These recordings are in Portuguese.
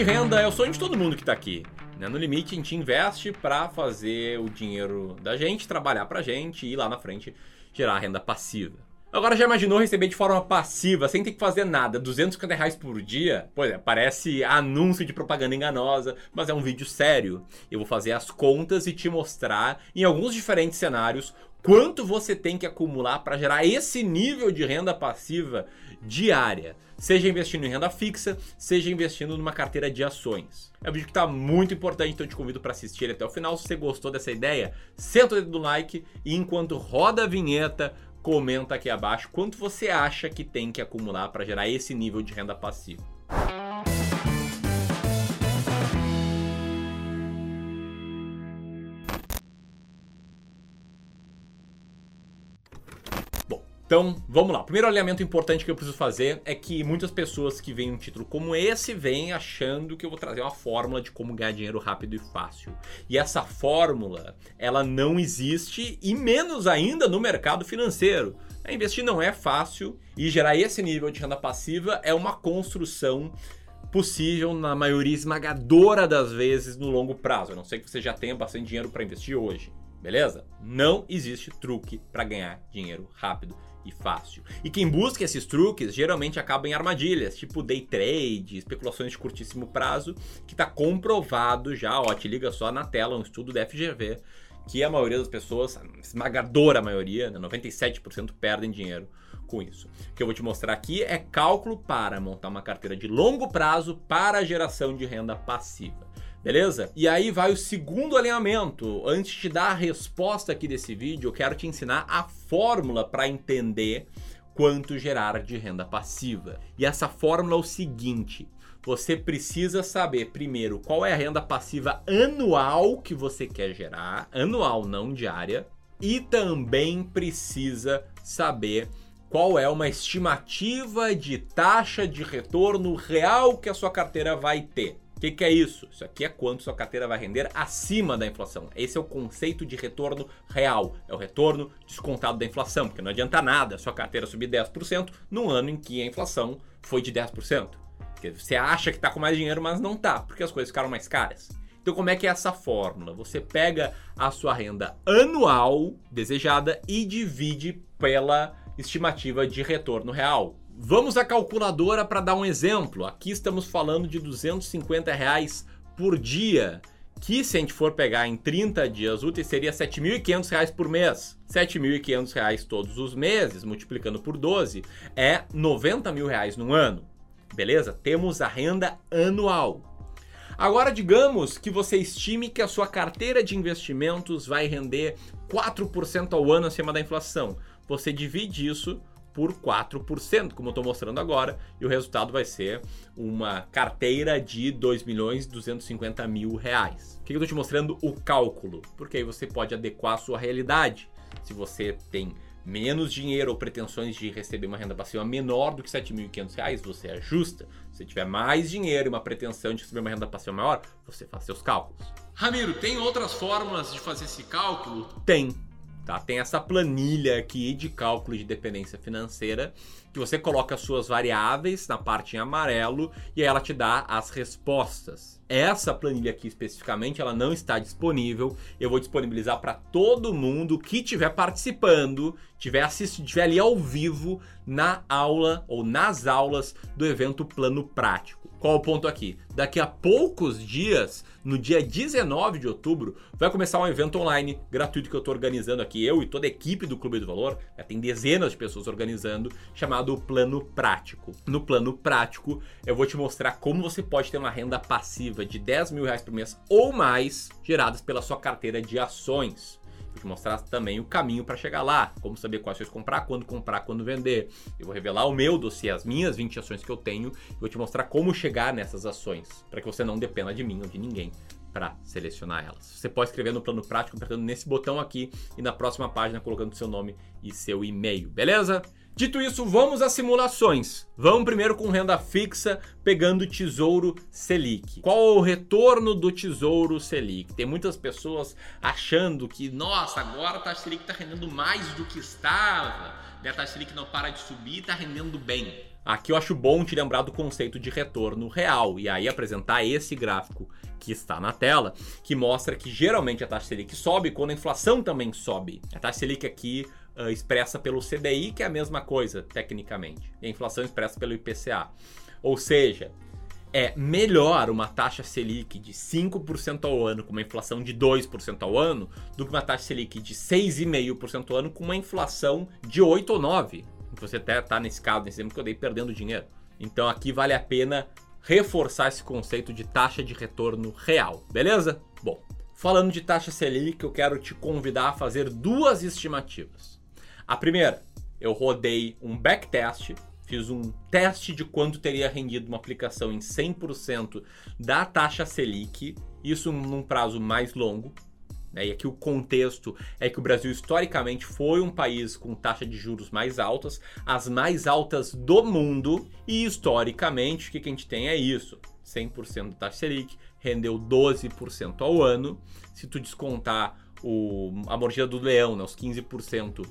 de renda é o sonho de todo mundo que está aqui. Né? No limite, a gente investe para fazer o dinheiro da gente trabalhar para a gente e lá na frente gerar renda passiva. Agora já imaginou receber de forma passiva, sem ter que fazer nada, 250 reais por dia? Pois é, parece anúncio de propaganda enganosa, mas é um vídeo sério. Eu vou fazer as contas e te mostrar, em alguns diferentes cenários, quanto você tem que acumular para gerar esse nível de renda passiva diária. Seja investindo em renda fixa, seja investindo numa carteira de ações. É um vídeo que está muito importante, então eu te convido para assistir ele até o final. Se você gostou dessa ideia, senta o dedo no like e enquanto roda a vinheta, comenta aqui abaixo quanto você acha que tem que acumular para gerar esse nível de renda passiva. Então, vamos lá. O primeiro alinhamento importante que eu preciso fazer é que muitas pessoas que veem um título como esse vêm achando que eu vou trazer uma fórmula de como ganhar dinheiro rápido e fácil. E essa fórmula, ela não existe e menos ainda no mercado financeiro. É, investir não é fácil e gerar esse nível de renda passiva é uma construção possível na maioria esmagadora das vezes no longo prazo. A não ser que você já tenha bastante dinheiro para investir hoje. Beleza? Não existe truque para ganhar dinheiro rápido e fácil. E quem busca esses truques geralmente acaba em armadilhas, tipo day trade, especulações de curtíssimo prazo, que está comprovado já, ó, te liga só na tela, um estudo da FGV, que a maioria das pessoas, a esmagadora maioria, né, 97% perdem dinheiro com isso. O que eu vou te mostrar aqui é cálculo para montar uma carteira de longo prazo para geração de renda passiva. Beleza? E aí vai o segundo alinhamento. Antes de dar a resposta aqui desse vídeo, eu quero te ensinar a fórmula para entender quanto gerar de renda passiva. E essa fórmula é o seguinte: você precisa saber primeiro qual é a renda passiva anual que você quer gerar, anual não diária, e também precisa saber qual é uma estimativa de taxa de retorno real que a sua carteira vai ter. O que, que, é isso? Isso aqui é quanto sua carteira vai render acima da inflação. Esse é o conceito de retorno real. É o retorno descontado da inflação, porque não adianta nada sua carteira subir 10% num ano em que a inflação foi de 10%. Porque você acha que está com mais dinheiro, mas não está, porque as coisas ficaram mais caras. Então, como é que é essa fórmula? Você pega a sua renda anual desejada e divide pela estimativa de retorno real. Vamos à calculadora para dar um exemplo. Aqui estamos falando de 250 reais por dia, que se a gente for pegar em 30 dias úteis seria 7.500 reais por mês. 7.500 reais todos os meses, multiplicando por 12, é 90 mil reais no ano. Beleza? Temos a renda anual. Agora, digamos que você estime que a sua carteira de investimentos vai render 4% ao ano acima da inflação. Você divide isso por 4%, como eu estou mostrando agora, e o resultado vai ser uma carteira de 2 milhões 250 mil reais. Por que eu estou te mostrando o cálculo? Porque aí você pode adequar a sua realidade. Se você tem menos dinheiro ou pretensões de receber uma renda passiva menor do que R$ 7.500, você ajusta. Se tiver mais dinheiro e uma pretensão de receber uma renda passiva maior, você faz seus cálculos. Ramiro, tem outras formas de fazer esse cálculo? Tem. Tá? Tem essa planilha aqui de cálculo de dependência financeira que você coloca as suas variáveis na parte em amarelo e ela te dá as respostas. Essa planilha aqui especificamente, ela não está disponível. Eu vou disponibilizar para todo mundo que estiver participando, tiver assistindo, tiver ali ao vivo na aula ou nas aulas do evento Plano Prático. Qual o ponto aqui? Daqui a poucos dias, no dia 19 de outubro, vai começar um evento online gratuito que eu estou organizando aqui, eu e toda a equipe do Clube do Valor, já tem dezenas de pessoas organizando, chamado Plano Prático. No Plano Prático, eu vou te mostrar como você pode ter uma renda passiva de 10 mil reais por mês ou mais, geradas pela sua carteira de ações. Vou te mostrar também o caminho para chegar lá, como saber quais ações comprar, quando comprar, quando vender. Eu vou revelar o meu dossiê, as minhas 20 ações que eu tenho, e vou te mostrar como chegar nessas ações, para que você não dependa de mim ou de ninguém para selecionar elas. Você pode escrever no plano prático apertando nesse botão aqui e na próxima página colocando seu nome e seu e-mail, beleza? Dito isso, vamos às simulações. Vamos primeiro com renda fixa, pegando Tesouro Selic. Qual o retorno do Tesouro Selic? Tem muitas pessoas achando que, nossa, agora a taxa Selic está rendendo mais do que estava. A taxa Selic não para de subir está rendendo bem. Aqui eu acho bom te lembrar do conceito de retorno real e aí apresentar esse gráfico que está na tela, que mostra que geralmente a taxa Selic sobe quando a inflação também sobe. A taxa Selic aqui uh, expressa pelo CDI, que é a mesma coisa, tecnicamente, e a inflação expressa pelo IPCA. Ou seja, é melhor uma taxa Selic de 5% ao ano com uma inflação de 2% ao ano do que uma taxa Selic de 6,5% ao ano com uma inflação de 8 ou 9. Você até está nesse caso, nesse exemplo que eu dei perdendo dinheiro. Então aqui vale a pena reforçar esse conceito de taxa de retorno real, beleza? Bom, falando de taxa Selic, eu quero te convidar a fazer duas estimativas. A primeira, eu rodei um backtest fiz um teste de quanto teria rendido uma aplicação em 100% da taxa Selic, isso num prazo mais longo. Né? E aqui o contexto é que o Brasil historicamente foi um país com taxa de juros mais altas, as mais altas do mundo, e historicamente o que, a gente tem é isso: 100% da taxa Selic rendeu 12% ao ano. Se tu descontar o, a mordida do leão, né, os 15%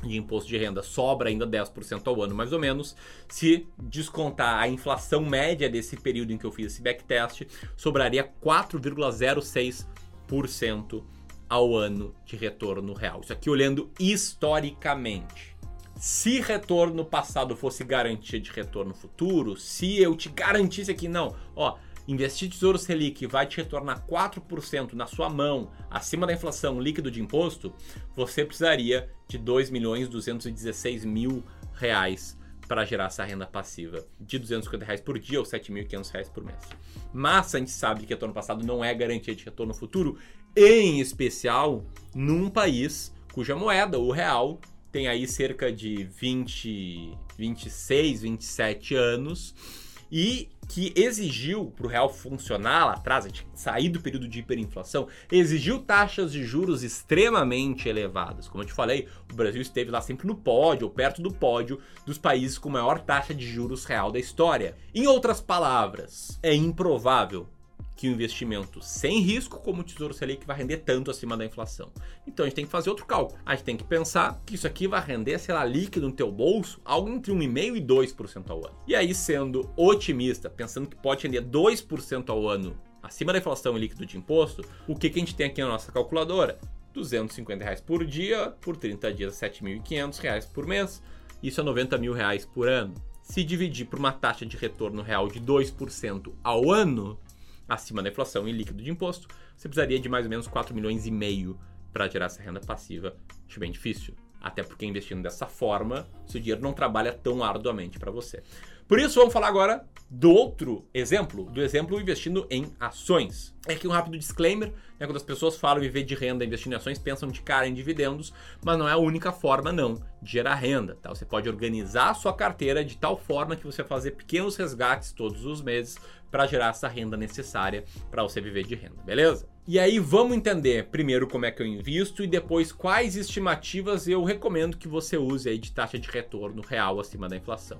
de imposto de renda sobra ainda 10% ao ano, mais ou menos. Se descontar a inflação média desse período em que eu fiz esse backtest, sobraria 4,06% ao ano de retorno real. Isso aqui olhando historicamente. Se retorno passado fosse garantia de retorno futuro, se eu te garantisse aqui, não, ó, Investir Tesouro Selic vai te retornar 4% na sua mão, acima da inflação líquido de imposto, você precisaria de 2 milhões 216 mil reais para gerar essa renda passiva de 250 reais por dia ou 7.500 reais por mês. Mas a gente sabe que retorno passado não é garantia de retorno futuro, em especial num país cuja moeda, o real, tem aí cerca de 20, 26, 27 anos e que exigiu para o real funcionar lá atrás, a gente sair do período de hiperinflação, exigiu taxas de juros extremamente elevadas. Como eu te falei, o Brasil esteve lá sempre no pódio, ou perto do pódio, dos países com maior taxa de juros real da história. Em outras palavras, é improvável que o investimento sem risco, como o Tesouro Selic, vai render tanto acima da inflação. Então a gente tem que fazer outro cálculo. A gente tem que pensar que isso aqui vai render, sei lá, líquido no teu bolso, algo entre 1,5% e 2% ao ano. E aí, sendo otimista, pensando que pode render 2% ao ano acima da inflação e líquido de imposto, o que, que a gente tem aqui na nossa calculadora? 250 reais por dia, por 30 dias, 7.500 reais por mês. Isso é 90 mil reais por ano. Se dividir por uma taxa de retorno real de 2% ao ano, acima da inflação e líquido de imposto, você precisaria de mais ou menos 4 milhões e meio para gerar essa renda passiva. Acho bem difícil. Até porque investindo dessa forma, seu dinheiro não trabalha tão arduamente para você. Por isso, vamos falar agora do outro exemplo, do exemplo investindo em ações. É aqui um rápido disclaimer, né, quando as pessoas falam viver de renda investindo em ações, pensam de cara em dividendos, mas não é a única forma não de gerar renda. Tá? Você pode organizar a sua carteira de tal forma que você fazer pequenos resgates todos os meses para gerar essa renda necessária para você viver de renda, beleza? E aí vamos entender primeiro como é que eu invisto e depois quais estimativas eu recomendo que você use aí de taxa de retorno real acima da inflação.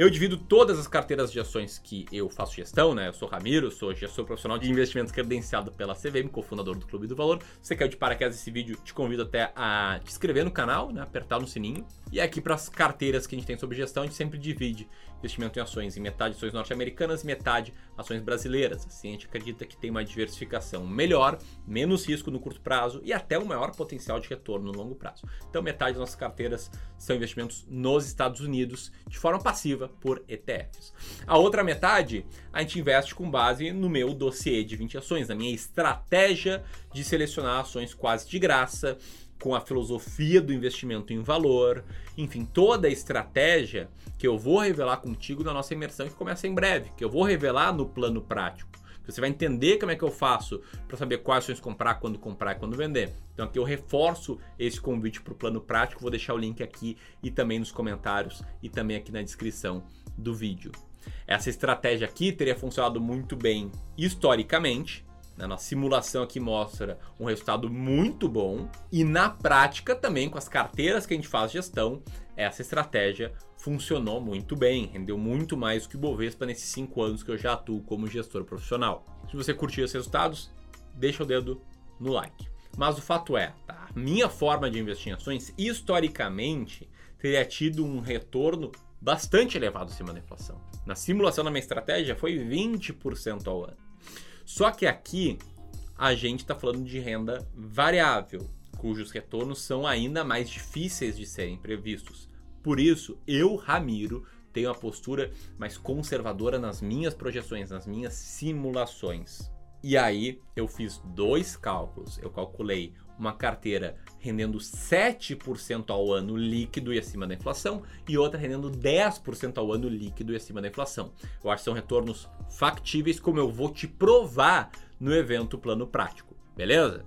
Eu divido todas as carteiras de ações que eu faço gestão, né? Eu sou Ramiro, sou gestor profissional de investimentos credenciado pela CVM, cofundador do Clube do Valor. Se você caiu de paraquedas esse vídeo, te convido até a te inscrever no canal, né? Apertar no sininho. E aqui para as carteiras que a gente tem sobre gestão, a gente sempre divide investimento em ações em metade ações norte-americanas metade ações brasileiras. Assim a gente acredita que tem uma diversificação melhor, menos risco no curto prazo e até um maior potencial de retorno no longo prazo. Então metade das nossas carteiras são investimentos nos Estados Unidos de forma passiva por ETFs. A outra metade a gente investe com base no meu dossiê de 20 ações, na minha estratégia de selecionar ações quase de graça com a filosofia do investimento em valor, enfim, toda a estratégia que eu vou revelar contigo na nossa imersão que começa em breve, que eu vou revelar no plano prático. Você vai entender como é que eu faço para saber quais ações comprar, quando comprar e quando vender. Então aqui eu reforço esse convite para o plano prático, vou deixar o link aqui e também nos comentários e também aqui na descrição do vídeo. Essa estratégia aqui teria funcionado muito bem historicamente, na nossa simulação aqui mostra um resultado muito bom e na prática também com as carteiras que a gente faz gestão, essa estratégia funcionou muito bem, rendeu muito mais do que o Bovespa nesses 5 anos que eu já atuo como gestor profissional. Se você curtiu esses resultados, deixa o dedo no like. Mas o fato é, tá? minha forma de investir em ações historicamente teria tido um retorno bastante elevado acima da inflação. Na simulação da minha estratégia foi 20% ao ano. Só que aqui a gente está falando de renda variável, cujos retornos são ainda mais difíceis de serem previstos. Por isso, eu, Ramiro, tenho a postura mais conservadora nas minhas projeções, nas minhas simulações. E aí eu fiz dois cálculos. Eu calculei uma carteira rendendo 7% ao ano líquido e acima da inflação e outra rendendo 10% ao ano líquido e acima da inflação. Eu acho que são retornos factíveis, como eu vou te provar no evento Plano Prático, beleza?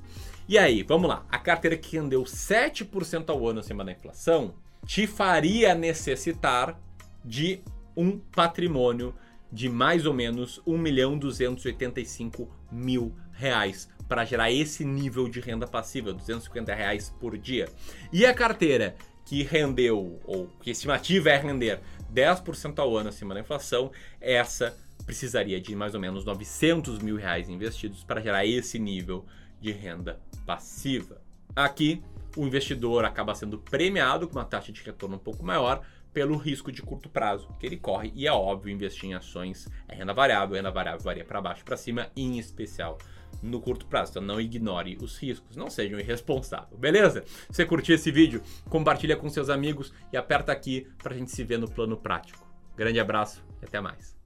E aí, vamos lá. A carteira que rendeu 7% ao ano acima da inflação te faria necessitar de um patrimônio de mais ou menos 1 milhão 285 mil reais para gerar esse nível de renda passiva, 250 reais por dia. E a carteira que rendeu, ou que estimativa é render 10% ao ano acima da inflação, essa precisaria de mais ou menos 900 mil reais investidos para gerar esse nível de renda passiva. Aqui, o investidor acaba sendo premiado com uma taxa de retorno um pouco maior pelo risco de curto prazo que ele corre e é óbvio investir em ações é renda variável, renda variável varia para baixo para cima, em especial no curto prazo. Então não ignore os riscos, não seja um irresponsável, beleza? Se você curtiu esse vídeo, compartilha com seus amigos e aperta aqui para a gente se ver no plano prático. Grande abraço e até mais.